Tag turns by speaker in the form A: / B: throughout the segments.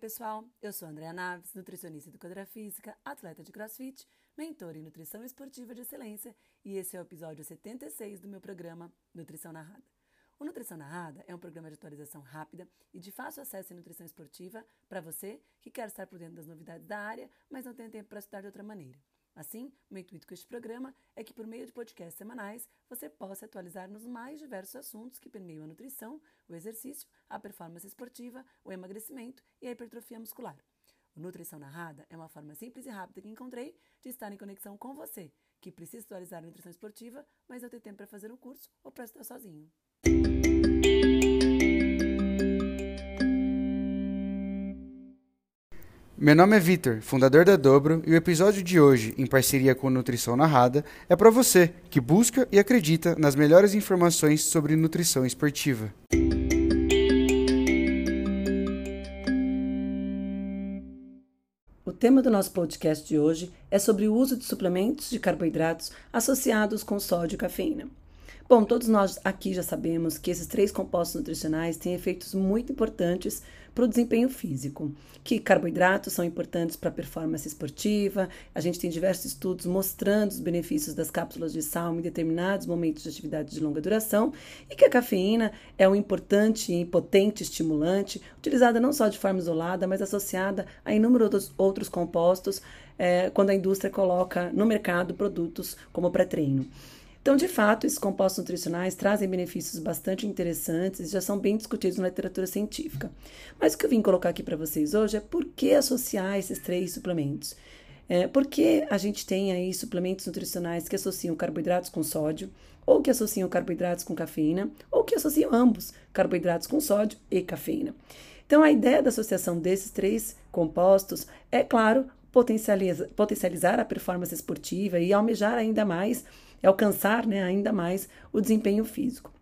A: pessoal, eu sou Andréa Naves, nutricionista e educadora física, atleta de crossfit, mentor em nutrição esportiva de excelência e esse é o episódio 76 do meu programa Nutrição Narrada. O Nutrição Narrada é um programa de atualização rápida e de fácil acesso em nutrição esportiva para você que quer estar por dentro das novidades da área, mas não tem tempo para estudar de outra maneira. Assim, o intuito com este programa é que, por meio de podcasts semanais, você possa atualizar nos mais diversos assuntos que permeiam a nutrição, o exercício, a performance esportiva, o emagrecimento e a hipertrofia muscular. O Nutrição Narrada é uma forma simples e rápida que encontrei de estar em conexão com você, que precisa atualizar a nutrição esportiva, mas não tem tempo para fazer um curso ou para estar sozinho.
B: Meu nome é Vitor, fundador da Dobro, e o episódio de hoje, em parceria com Nutrição Narrada, é para você que busca e acredita nas melhores informações sobre nutrição esportiva.
A: O tema do nosso podcast de hoje é sobre o uso de suplementos de carboidratos associados com sódio e cafeína. Bom, todos nós aqui já sabemos que esses três compostos nutricionais têm efeitos muito importantes para o desempenho físico, que carboidratos são importantes para a performance esportiva, a gente tem diversos estudos mostrando os benefícios das cápsulas de sal em determinados momentos de atividade de longa duração, e que a cafeína é um importante e potente estimulante, utilizada não só de forma isolada, mas associada a inúmeros outros compostos é, quando a indústria coloca no mercado produtos como pré-treino. Então, de fato, esses compostos nutricionais trazem benefícios bastante interessantes e já são bem discutidos na literatura científica. Mas o que eu vim colocar aqui para vocês hoje é por que associar esses três suplementos. É, por que a gente tem aí suplementos nutricionais que associam carboidratos com sódio, ou que associam carboidratos com cafeína, ou que associam ambos, carboidratos com sódio e cafeína. Então, a ideia da associação desses três compostos é, claro, potencializar, potencializar a performance esportiva e almejar ainda mais é alcançar né, ainda mais o desempenho físico.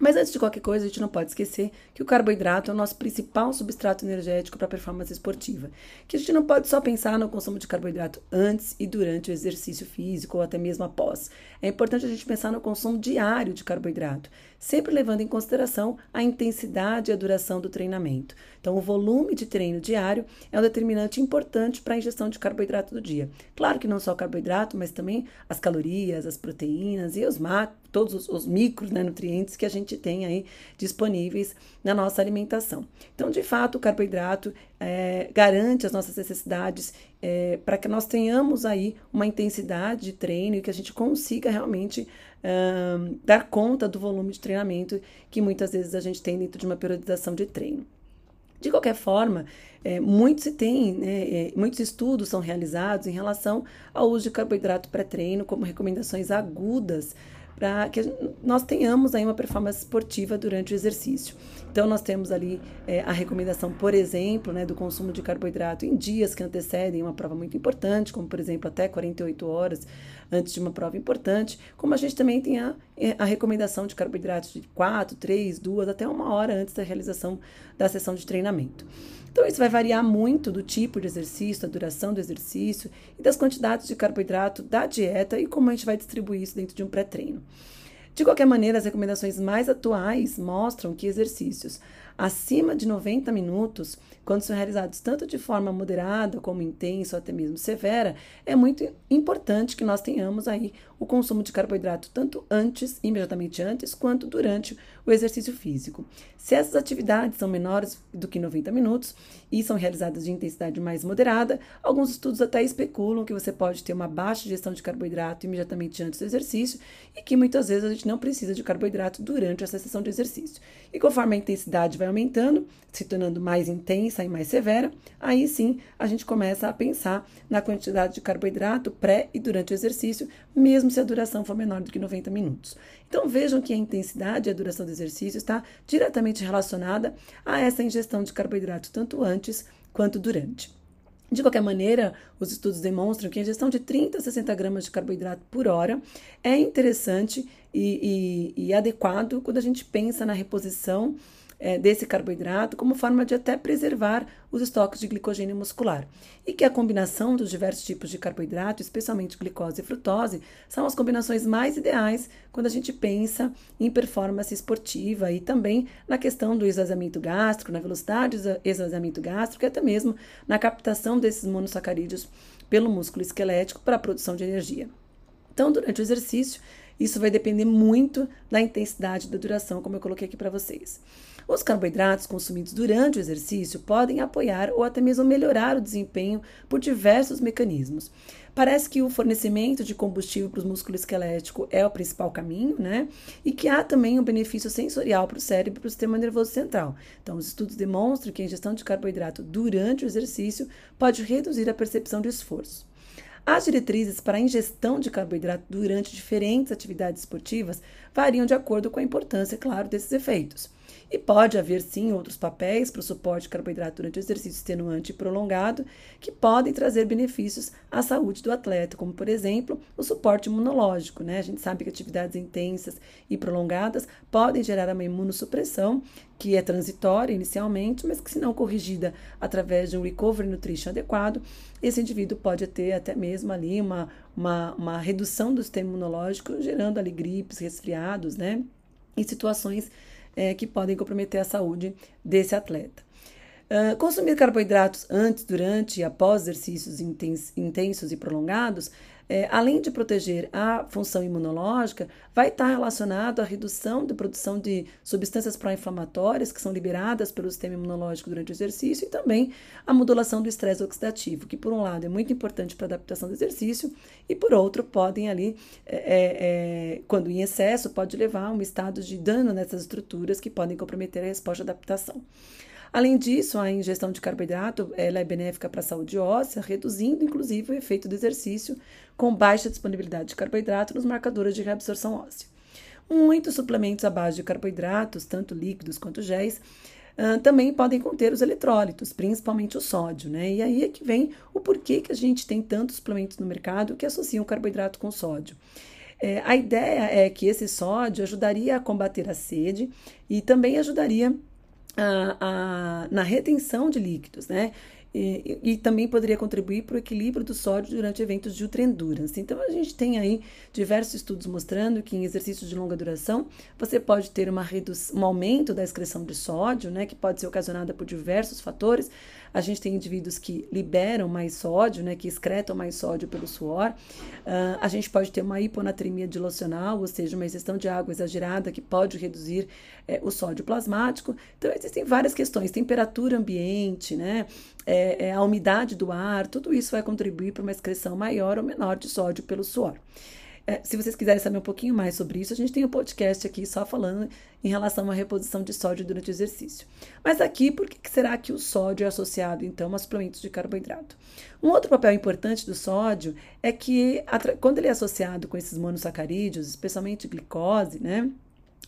A: Mas antes de qualquer coisa, a gente não pode esquecer que o carboidrato é o nosso principal substrato energético para a performance esportiva. Que a gente não pode só pensar no consumo de carboidrato antes e durante o exercício físico ou até mesmo após. É importante a gente pensar no consumo diário de carboidrato, sempre levando em consideração a intensidade e a duração do treinamento. Então, o volume de treino diário é um determinante importante para a ingestão de carboidrato do dia. Claro que não só carboidrato, mas também as calorias, as proteínas e os todos os, os né, que a gente tem aí disponíveis na nossa alimentação. Então, de fato, o carboidrato é, garante as nossas necessidades é, para que nós tenhamos aí uma intensidade de treino e que a gente consiga realmente dar conta do volume de treinamento que muitas vezes a gente tem dentro de uma periodização de treino. De qualquer forma, é, muitos tem, né, é, muitos estudos são realizados em relação ao uso de carboidrato pré-treino como recomendações agudas para que nós tenhamos aí uma performance esportiva durante o exercício. Então, nós temos ali é, a recomendação, por exemplo, né, do consumo de carboidrato em dias que antecedem uma prova muito importante, como, por exemplo, até 48 horas antes de uma prova importante, como a gente também tem a, é, a recomendação de carboidratos de 4, 3, 2, até uma hora antes da realização da sessão de treinamento. Então, isso vai variar muito do tipo de exercício, da duração do exercício e das quantidades de carboidrato da dieta e como a gente vai distribuir isso dentro de um pré-treino. De qualquer maneira, as recomendações mais atuais mostram que exercícios acima de 90 minutos, quando são realizados tanto de forma moderada como intensa ou até mesmo severa, é muito importante que nós tenhamos aí o consumo de carboidrato tanto antes, imediatamente antes, quanto durante o exercício físico. Se essas atividades são menores do que 90 minutos e são realizadas de intensidade mais moderada, alguns estudos até especulam que você pode ter uma baixa ingestão de carboidrato imediatamente antes do exercício e que muitas vezes a gente não precisa de carboidrato durante essa sessão de exercício. E conforme a intensidade vai aumentando, se tornando mais intensa e mais severa, aí sim a gente começa a pensar na quantidade de carboidrato pré e durante o exercício, mesmo se a duração for menor do que 90 minutos. Então vejam que a intensidade e a duração do exercício está diretamente relacionada a essa ingestão de carboidrato tanto antes quanto durante. De qualquer maneira, os estudos demonstram que a ingestão de 30 a 60 gramas de carboidrato por hora é interessante e, e, e adequado quando a gente pensa na reposição é, desse carboidrato como forma de até preservar os estoques de glicogênio muscular. E que a combinação dos diversos tipos de carboidrato, especialmente glicose e frutose, são as combinações mais ideais quando a gente pensa em performance esportiva e também na questão do esvaziamento gástrico, na velocidade do esvaziamento gástrico e até mesmo na captação desses monossacarídeos pelo músculo esquelético para a produção de energia. Então, durante o exercício, isso vai depender muito da intensidade da duração, como eu coloquei aqui para vocês. Os carboidratos consumidos durante o exercício podem apoiar ou até mesmo melhorar o desempenho por diversos mecanismos. Parece que o fornecimento de combustível para os músculos esqueléticos é o principal caminho, né? E que há também um benefício sensorial para o cérebro e para o sistema nervoso central. Então, os estudos demonstram que a ingestão de carboidrato durante o exercício pode reduzir a percepção de esforço. As diretrizes para a ingestão de carboidrato durante diferentes atividades esportivas variam de acordo com a importância, claro, desses efeitos. E pode haver sim outros papéis para o suporte de carboidrato durante o exercício extenuante e prolongado que podem trazer benefícios à saúde do atleta, como por exemplo o suporte imunológico. Né? A gente sabe que atividades intensas e prolongadas podem gerar uma imunossupressão que é transitória inicialmente, mas que, se não corrigida através de um recovery nutrition adequado, esse indivíduo pode ter até mesmo ali uma, uma, uma redução do sistema imunológico, gerando ali gripes, resfriados, né? E situações é, que podem comprometer a saúde desse atleta. Uh, consumir carboidratos antes, durante e após exercícios intensos e prolongados é, além de proteger a função imunológica, vai estar relacionado à redução da produção de substâncias pró-inflamatórias que são liberadas pelo sistema imunológico durante o exercício e também a modulação do estresse oxidativo, que por um lado é muito importante para a adaptação do exercício e por outro podem ali, é, é, é, quando em excesso, pode levar a um estado de dano nessas estruturas que podem comprometer a resposta de adaptação. Além disso, a ingestão de carboidrato ela é benéfica para a saúde óssea, reduzindo inclusive o efeito do exercício com baixa disponibilidade de carboidrato nos marcadores de reabsorção óssea. Muitos suplementos à base de carboidratos, tanto líquidos quanto géis, Uh, também podem conter os eletrólitos, principalmente o sódio, né? E aí é que vem o porquê que a gente tem tantos suplementos no mercado que associam carboidrato com sódio. É, a ideia é que esse sódio ajudaria a combater a sede e também ajudaria a, a, na retenção de líquidos, né? E, e, também poderia contribuir para o equilíbrio do sódio durante eventos de ultra endurance. Então, a gente tem aí diversos estudos mostrando que em exercícios de longa duração você pode ter uma um aumento da excreção de sódio, né, que pode ser ocasionada por diversos fatores. A gente tem indivíduos que liberam mais sódio, né, que excretam mais sódio pelo suor. Uh, a gente pode ter uma hiponatremia dilucional, ou seja, uma ingestão de água exagerada que pode reduzir é, o sódio plasmático. Então, existem várias questões, temperatura ambiente, né, é, é, a umidade do ar, tudo isso vai contribuir para uma excreção maior ou menor de sódio pelo suor. É, se vocês quiserem saber um pouquinho mais sobre isso, a gente tem um podcast aqui só falando em relação à reposição de sódio durante o exercício. Mas aqui, por que será que o sódio é associado, então, a suplementos de carboidrato? Um outro papel importante do sódio é que, quando ele é associado com esses monossacarídeos, especialmente glicose, né?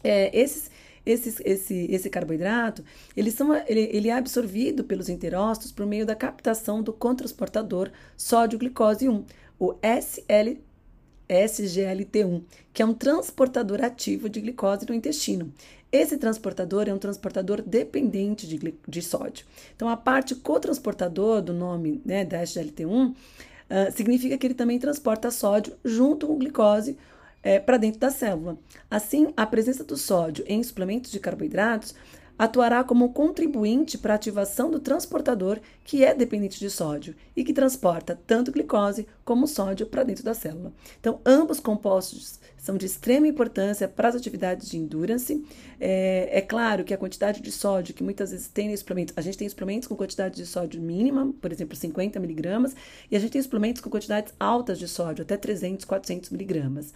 A: É, esses esse, esse, esse carboidrato, eles são, ele, ele é absorvido pelos enterócitos por meio da captação do contrasportador sódio-glicose 1, o SL, SGLT1, que é um transportador ativo de glicose no intestino. Esse transportador é um transportador dependente de, de sódio. Então, a parte cotransportador do nome né, da SGLT1 uh, ah, significa que ele também transporta sódio junto com glicose é, para dentro da célula. Assim, a presença do sódio em suplementos de carboidratos atuará como contribuinte para a ativação do transportador que é dependente de sódio e que transporta tanto glicose como sódio para dentro da célula. Então, ambos compostos são de extrema importância para as atividades de endurance. É, é, claro que a quantidade de sódio que muitas vezes tem em suplementos, a gente tem suplementos com quantidade de sódio mínima, por exemplo, 50 miligramas, e a gente tem suplementos com quantidades altas de sódio, até 300, 400 miligramas.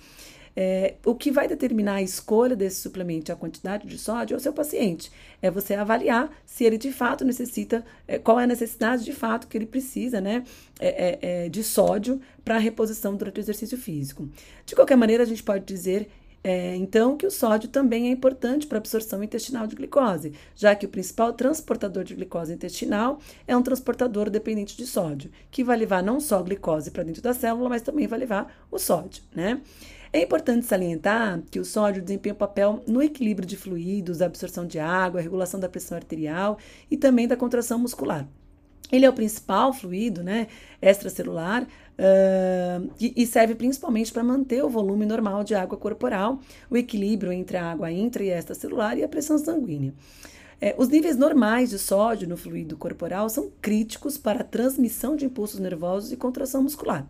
A: É, o que vai determinar a escolha desse suplemento e a quantidade de sódio é o seu paciente. É você avaliar se ele de fato necessita, é, qual é a necessidade de fato que ele precisa, né, é, é, é de sódio para reposição durante o exercício físico. De qualquer maneira, a gente pode dizer é, então, que o sódio também é importante para a absorção intestinal de glicose, já que o principal transportador de glicose intestinal é um transportador dependente de sódio, que vai levar não só a glicose para dentro da célula, mas também vai levar o sódio, né? É importante salientar que o sódio desempenha um papel no equilíbrio de fluidos, absorção de água, regulação da pressão arterial e também da contração muscular. Ele é o principal fluido né, extracelular uh, e, serve principalmente para manter o volume normal de água corporal, o equilíbrio entre a água intra e extracelular e a pressão sanguínea. É, os níveis normais de sódio no fluido corporal são críticos para a transmissão de impulsos nervosos e contração muscular.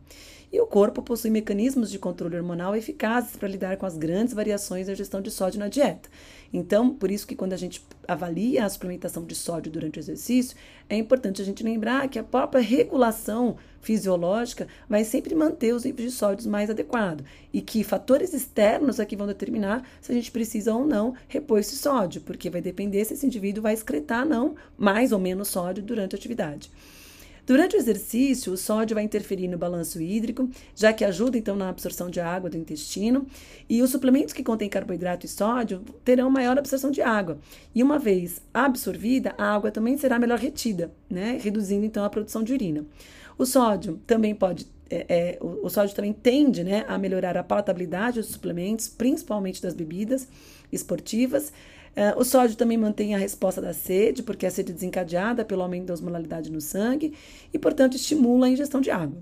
A: E o corpo possui mecanismos de controle hormonal eficazes para lidar com as grandes variações da gestão de sódio na dieta. Então, por isso que quando a gente avalia a suplementação de sódio durante o exercício, é importante a gente lembrar que a própria regulação fisiológica vai sempre manter os níveis de sódio mais adequados e que fatores externos aqui vão determinar se a gente precisa ou não repor esse sódio, porque vai depender se esse indivíduo vai excretar não mais ou menos sódio durante a atividade. Durante o exercício, o sódio vai interferir no balanço hídrico, já que ajuda então na absorção de água do intestino, e os suplementos que contêm carboidrato e sódio terão maior absorção de água. E uma vez absorvida, a água também será melhor retida, né, reduzindo então a produção de urina. O sódio também pode é, é, o, o, sódio também tende né, a melhorar a palatabilidade dos suplementos, principalmente das bebidas esportivas, Uh, o sódio também mantém a resposta da sede, porque a sede é desencadeada pelo aumento da osmolaridade no sangue e, portanto, estimula a ingestão de água.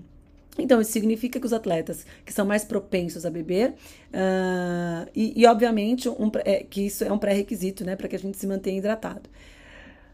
A: Então, isso significa que os atletas que são mais propensos a beber, uh, e, e, obviamente, um, é, que isso é um pré-requisito né, para que a gente se mantenha hidratado.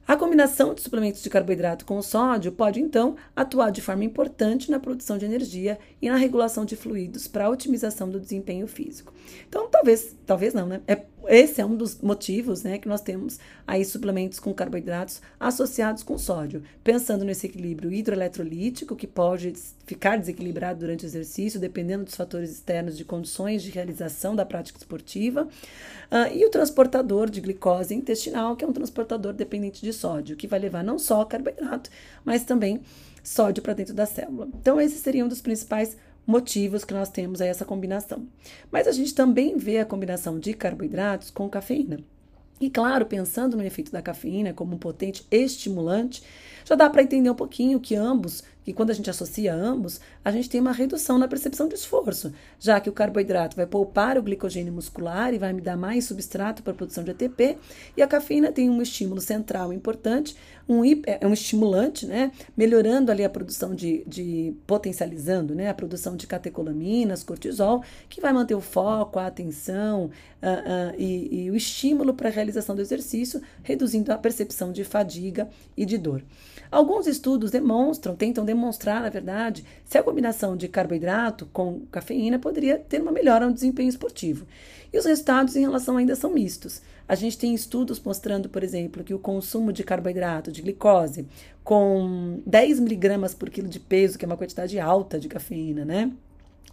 A: A combinação de suplementos de carboidrato com sódio pode, então, atuar de forma importante na produção de energia e na regulação de fluidos para a otimização do desempenho físico. Então, talvez, talvez não, né? É, esse é um dos motivos né, que nós temos aí suplementos com carboidratos associados com sódio, pensando nesse equilíbrio hidroeletrolítico, que pode ficar desequilibrado durante o exercício, dependendo dos fatores externos de condições de realização da prática esportiva, uh, e o transportador de glicose intestinal, que é um transportador dependente de sódio, que vai levar não só carboidrato, mas também sódio para dentro da célula. Então, esses seriam um dos principais motivos que nós temos a essa combinação. Mas a gente também vê a combinação de carboidratos com cafeína. E claro, pensando no efeito da cafeína como um potente estimulante, já dá para entender um pouquinho que ambos que quando a gente associa ambos, a gente tem uma redução na percepção de esforço, já que o carboidrato vai poupar o glicogênio muscular e vai me dar mais substrato para a produção de ATP, e a cafeína tem um estímulo central importante, um, é um estimulante, né, melhorando ali a produção de, de potencializando, né, a produção de catecolaminas, cortisol, que vai manter o foco, a atenção uh, uh, e, e o estímulo para a realização do exercício, reduzindo a percepção de fadiga e de dor. Alguns estudos demonstram, tentam demonstrar, na verdade, se a combinação de carboidrato com cafeína poderia ter uma melhora no desempenho esportivo. E os resultados em relação ainda são mistos. A gente tem estudos mostrando, por exemplo, que o consumo de carboidrato, de glicose, com 10 miligramas por quilo de peso, que é uma quantidade alta de cafeína, né?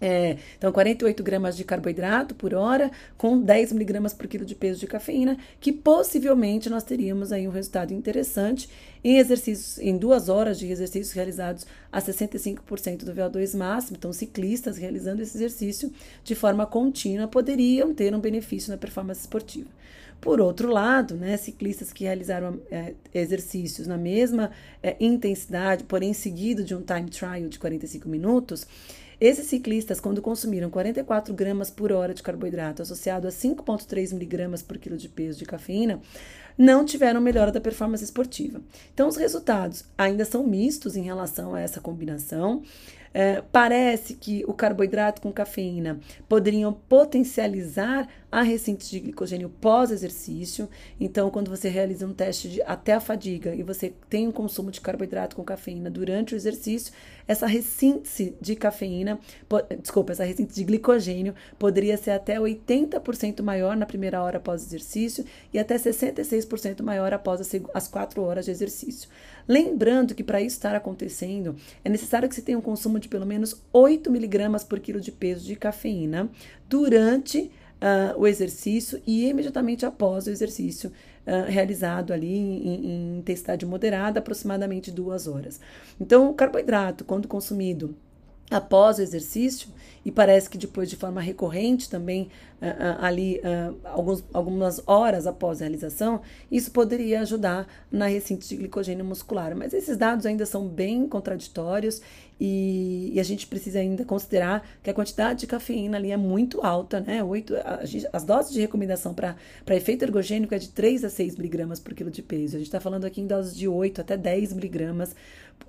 A: É, então, 48 gramas de carboidrato por hora, com 10 miligramas por quilo de peso de cafeína, que possivelmente nós teríamos aí um resultado interessante em exercícios, em duas horas de exercícios realizados a 65% do VO2 máximo. Então, ciclistas realizando esse exercício de forma contínua poderiam ter um benefício na performance esportiva. Por outro lado, né, ciclistas que realizaram é, exercícios na mesma é, intensidade, porém seguido de um time trial de 45 minutos, esses ciclistas, quando consumiram 44 gramas por hora de carboidrato associado a 5,3 miligramas por quilo de peso de cafeína, não tiveram melhora da performance esportiva. Então, os resultados ainda são mistos em relação a essa combinação. É, parece que o carboidrato com cafeína poderiam potencializar a ressíntese de glicogênio pós-exercício. Então, quando você realiza um teste de, até a fadiga e você tem um consumo de carboidrato com cafeína durante o exercício, essa ressíntese de cafeína, po, desculpa, essa ressíntese de glicogênio poderia ser até 80% maior na primeira hora após exercício e até 66% maior após as, as 4 horas de exercício. Lembrando que para isso estar acontecendo, é necessário que você tenha um consumo de pelo menos 8 miligramas por quilo de peso de cafeína durante uh, o exercício e imediatamente após o exercício uh, realizado ali em, em intensidade moderada, aproximadamente duas horas. Então, o carboidrato, quando consumido após o exercício, e parece que depois de forma recorrente também uh, ali uh, alguns, algumas horas após a realização, isso poderia ajudar na ressíntese de glicogênio muscular. Mas esses dados ainda são bem contraditórios e, e, a gente precisa ainda considerar que a quantidade de cafeína ali é muito alta, né? 8, a, as doses de recomendação para efeito ergogênico é de 3 a 6 miligramas por quilo de peso. A gente está falando aqui em doses de 8 até 10 miligramas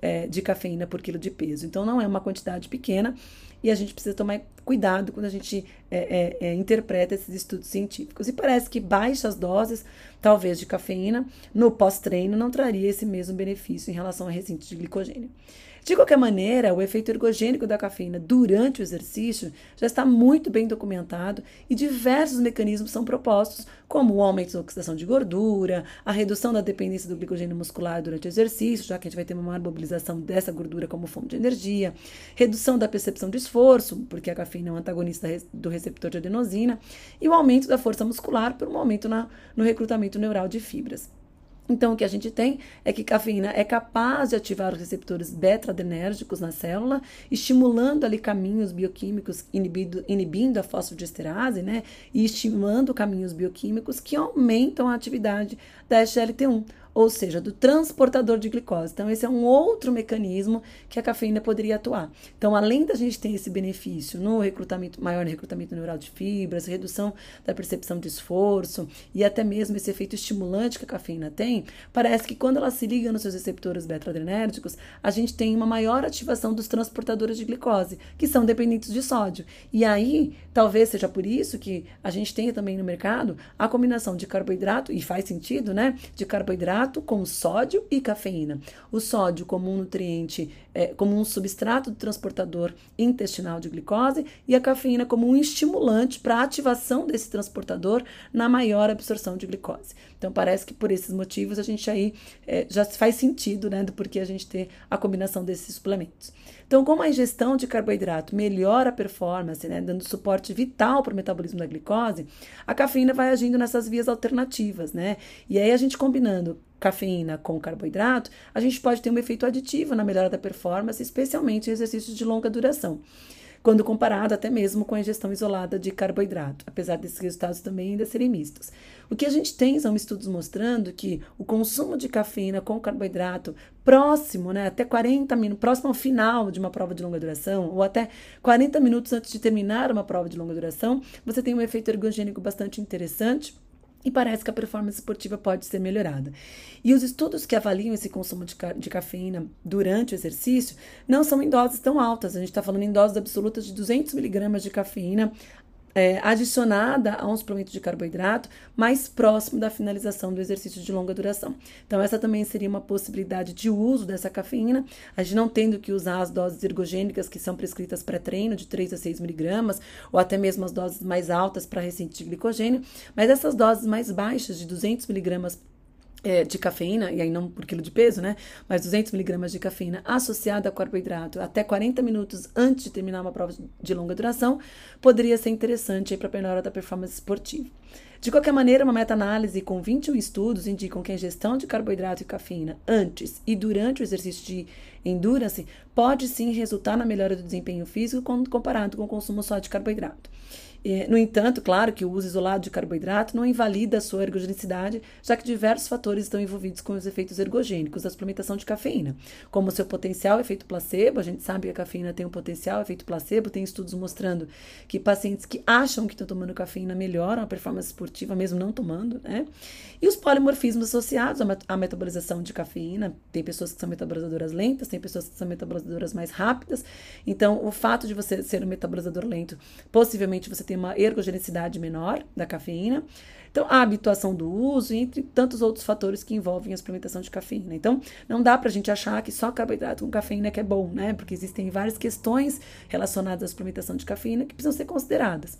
A: é, de cafeína por quilo de peso. Então não é uma quantidade pequena e a gente precisa tomar cuidado quando a gente é, é, é interpreta esses estudos científicos. E parece que baixas doses, talvez de cafeína, no pós-treino não traria esse mesmo benefício em relação a recinto de glicogênio. De qualquer maneira, o efeito ergogênico da cafeína durante o exercício já está muito bem documentado e diversos mecanismos são propostos, como o aumento da oxidação de gordura, a redução da dependência do glicogênio muscular durante o exercício, já que a gente vai ter uma maior mobilização dessa gordura como fonte de energia, redução da percepção de esforço, porque a cafeína é um antagonista do receptor de adenosina, e o aumento da força muscular por um aumento na, no recrutamento neural de fibras. Então, o que a gente tem é que cafeína é capaz de ativar os receptores beta-adrenérgicos na célula, estimulando ali caminhos bioquímicos, inibindo, inibindo a fosfodiesterase, né? E estimulando caminhos bioquímicos que aumentam a atividade da SGLT1 ou seja, do transportador de glicose. Então, esse é um outro mecanismo que a cafeína poderia atuar. Então, além da gente ter esse benefício no recrutamento, maior recrutamento neural de fibras, redução da percepção de esforço e até mesmo esse efeito estimulante que a cafeína tem, parece que quando ela se liga nos seus receptores beta-adrenérgicos, a gente tem uma maior ativação dos transportadores de glicose, que são dependentes de sódio. E aí, talvez seja por isso que a gente tenha também no mercado a combinação de carboidrato, e faz sentido, né? De carboidrato com sódio e cafeína. O sódio como um nutriente, é, como um substrato transportador intestinal de glicose e a cafeína como um estimulante para a ativação desse transportador na maior absorção de glicose. Então parece que por esses motivos a gente aí é, já faz sentido, né, do porquê a gente ter a combinação desses suplementos. Então, como a ingestão de carboidrato melhora a performance, né, dando suporte vital para o metabolismo da glicose, a cafeína vai agindo nessas vias alternativas, né? E aí a gente combinando cafeína com carboidrato, a gente pode ter um efeito aditivo na melhora da performance, especialmente em exercícios de longa duração quando comparado até mesmo com a ingestão isolada de carboidrato, apesar desses resultados também ainda serem mistos. O que a gente tem são estudos mostrando que o consumo de cafeína com carboidrato próximo, né, até 40 minutos, próximo ao final de uma prova de longa duração, ou até 40 minutos antes de terminar uma prova de longa duração, você tem um efeito ergogênico bastante interessante e parece que a performance esportiva pode ser melhorada. E os estudos que avaliam esse consumo de, ca de cafeína durante o exercício não são em doses tão altas. A gente está falando em doses absolutas de 200 miligramas de cafeína é, adicionada a um suplemento de carboidrato mais próximo da finalização do exercício de longa duração. Então, essa também seria uma possibilidade de uso dessa cafeína, a gente não tendo que usar as doses ergogênicas que são prescritas pré-treino, de 3 a 6 miligramas, ou até mesmo as doses mais altas para recente de glicogênio, mas essas doses mais baixas, de 200 miligramas é, de cafeína, e aí não por quilo de peso, né? Mas 200 miligramas de cafeína associada a carboidrato até 40 minutos antes de terminar uma prova de longa duração, poderia ser interessante para a melhora da performance esportiva. De qualquer maneira, uma meta-análise com 21 estudos indicam que a ingestão de carboidrato e cafeína antes e durante o exercício de endurance pode sim resultar na melhora do desempenho físico quando comparado com o consumo só de carboidrato. No entanto, claro que o uso isolado de carboidrato não invalida a sua ergogenicidade, já que diversos fatores estão envolvidos com os efeitos ergogênicos da suplementação de cafeína, como o seu potencial efeito placebo. A gente sabe que a cafeína tem um potencial efeito placebo, tem estudos mostrando que pacientes que acham que estão tomando cafeína melhoram a performance esportiva, mesmo não tomando, né? E os polimorfismos associados à metabolização de cafeína. Tem pessoas que são metabolizadoras lentas, tem pessoas que são metabolizadoras mais rápidas. Então, o fato de você ser um metabolizador lento, possivelmente você tem uma ergogenicidade menor da cafeína. Então, a habituação do uso, entre tantos outros fatores que envolvem a suplementação de cafeína. Então, não dá para a gente achar que só carboidrato com cafeína que é bom, né? Porque existem várias questões relacionadas à suplementação de cafeína que precisam ser consideradas.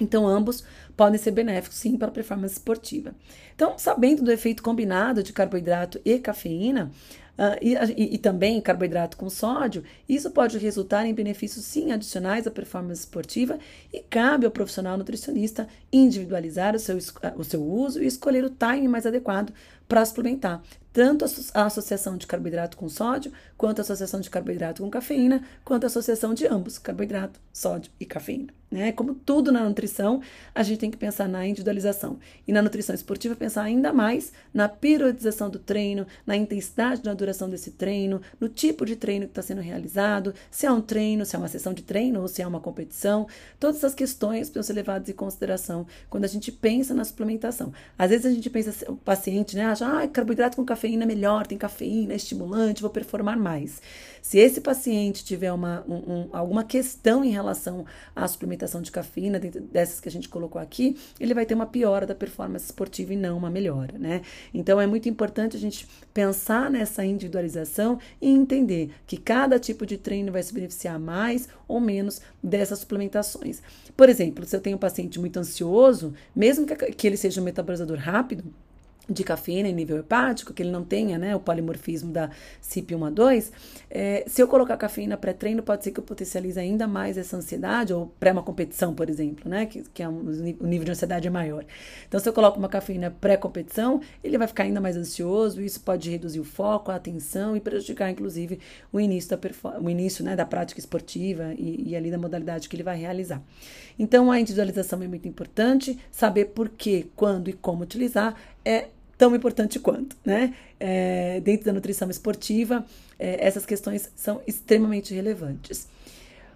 A: Então, ambos podem ser benéficos, sim, para a performance esportiva. Então, sabendo do efeito combinado de carboidrato e cafeína, Uh, e, e, também carboidrato com sódio, isso pode resultar em benefícios sim adicionais à performance esportiva e cabe ao profissional nutricionista individualizar o seu, o seu uso e escolher o time mais adequado para suplementar tanto a associação de carboidrato com sódio, quanto a associação de carboidrato com cafeína, quanto a associação de ambos, carboidrato, sódio e cafeína. Né? Como tudo na nutrição, a gente tem que pensar na individualização. E na nutrição esportiva, pensar ainda mais na periodização do treino, na intensidade da duração desse treino, no tipo de treino que está sendo realizado, se é um treino, se é uma sessão de treino ou se é uma competição. Todas essas questões precisam ser levadas em consideração quando a gente pensa na suplementação. Às vezes a gente pensa, o paciente né, acha, ah, carboidrato com cafeína é melhor, tem cafeína, é estimulante, vou performar mais. Se esse paciente tiver uma, um, um, alguma questão em relação à suplementação de cafeína, dessas que a gente colocou aqui, ele vai ter uma piora da performance esportiva e não uma melhora, né? Então é muito importante a gente pensar nessa individualização e entender que cada tipo de treino vai se beneficiar mais ou menos dessas suplementações. Por exemplo, se eu tenho um paciente muito ansioso, mesmo que ele seja um metabolizador rápido, de cafeína em nível hepático, que ele não tenha né, o polimorfismo da CYP1A2, é, se eu colocar cafeína pré-treino, pode ser que eu potencialize ainda mais essa ansiedade, ou pré uma competição, por exemplo, né, que, que é um, o nível de ansiedade é maior. Então, se eu coloco uma cafeína pré-competição, ele vai ficar ainda mais ansioso, isso pode reduzir o foco, a atenção e prejudicar, inclusive, o início da, o início, né, da prática esportiva e, e ali da modalidade que ele vai realizar. Então, a individualização é muito importante, saber por que, quando e como utilizar é tão importante quanto, né? É, dentro da nutrição esportiva, é, essas questões são extremamente relevantes.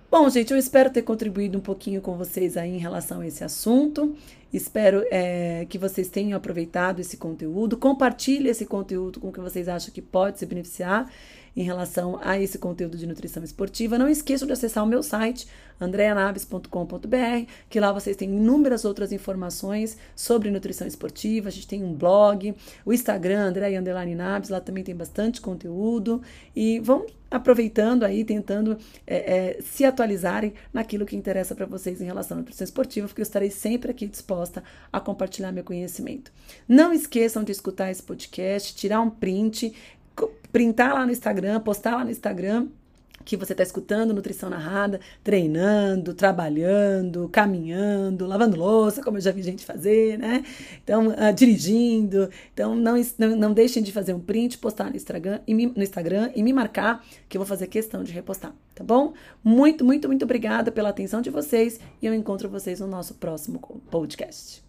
A: Bom, gente, eu espero ter contribuído um pouquinho com vocês aí em relação a esse assunto. Espero é, que vocês tenham aproveitado esse conteúdo. Compartilhe esse conteúdo com quem vocês acham que pode se beneficiar em relação a esse conteúdo de nutrição esportiva. Não esqueçam de acessar o meu site, andreanabes.com.br, que lá vocês têm inúmeras outras informações sobre nutrição esportiva. A gente tem um blog, o Instagram, Andréia Nabes, lá também tem bastante conteúdo. E vão aproveitando aí, tentando é, é, se atualizarem naquilo que interessa para vocês em relação à nutrição esportiva, porque eu estarei sempre aqui disposta a compartilhar meu conhecimento. Não esqueçam de escutar esse podcast, tirar um print, printar lá no Instagram, postar lá no Instagram que você está escutando Nutrição Narrada, treinando, trabalhando, caminhando, lavando louça, como eu já vi gente fazer, né? Então, uh, dirigindo. Então, não, não, deixem de fazer um print, postar no Instagram, e me, no Instagram e me marcar, que eu vou fazer questão de repostar, tá bom? Muito, muito, muito obrigada pela atenção de vocês e eu encontro vocês no nosso próximo podcast.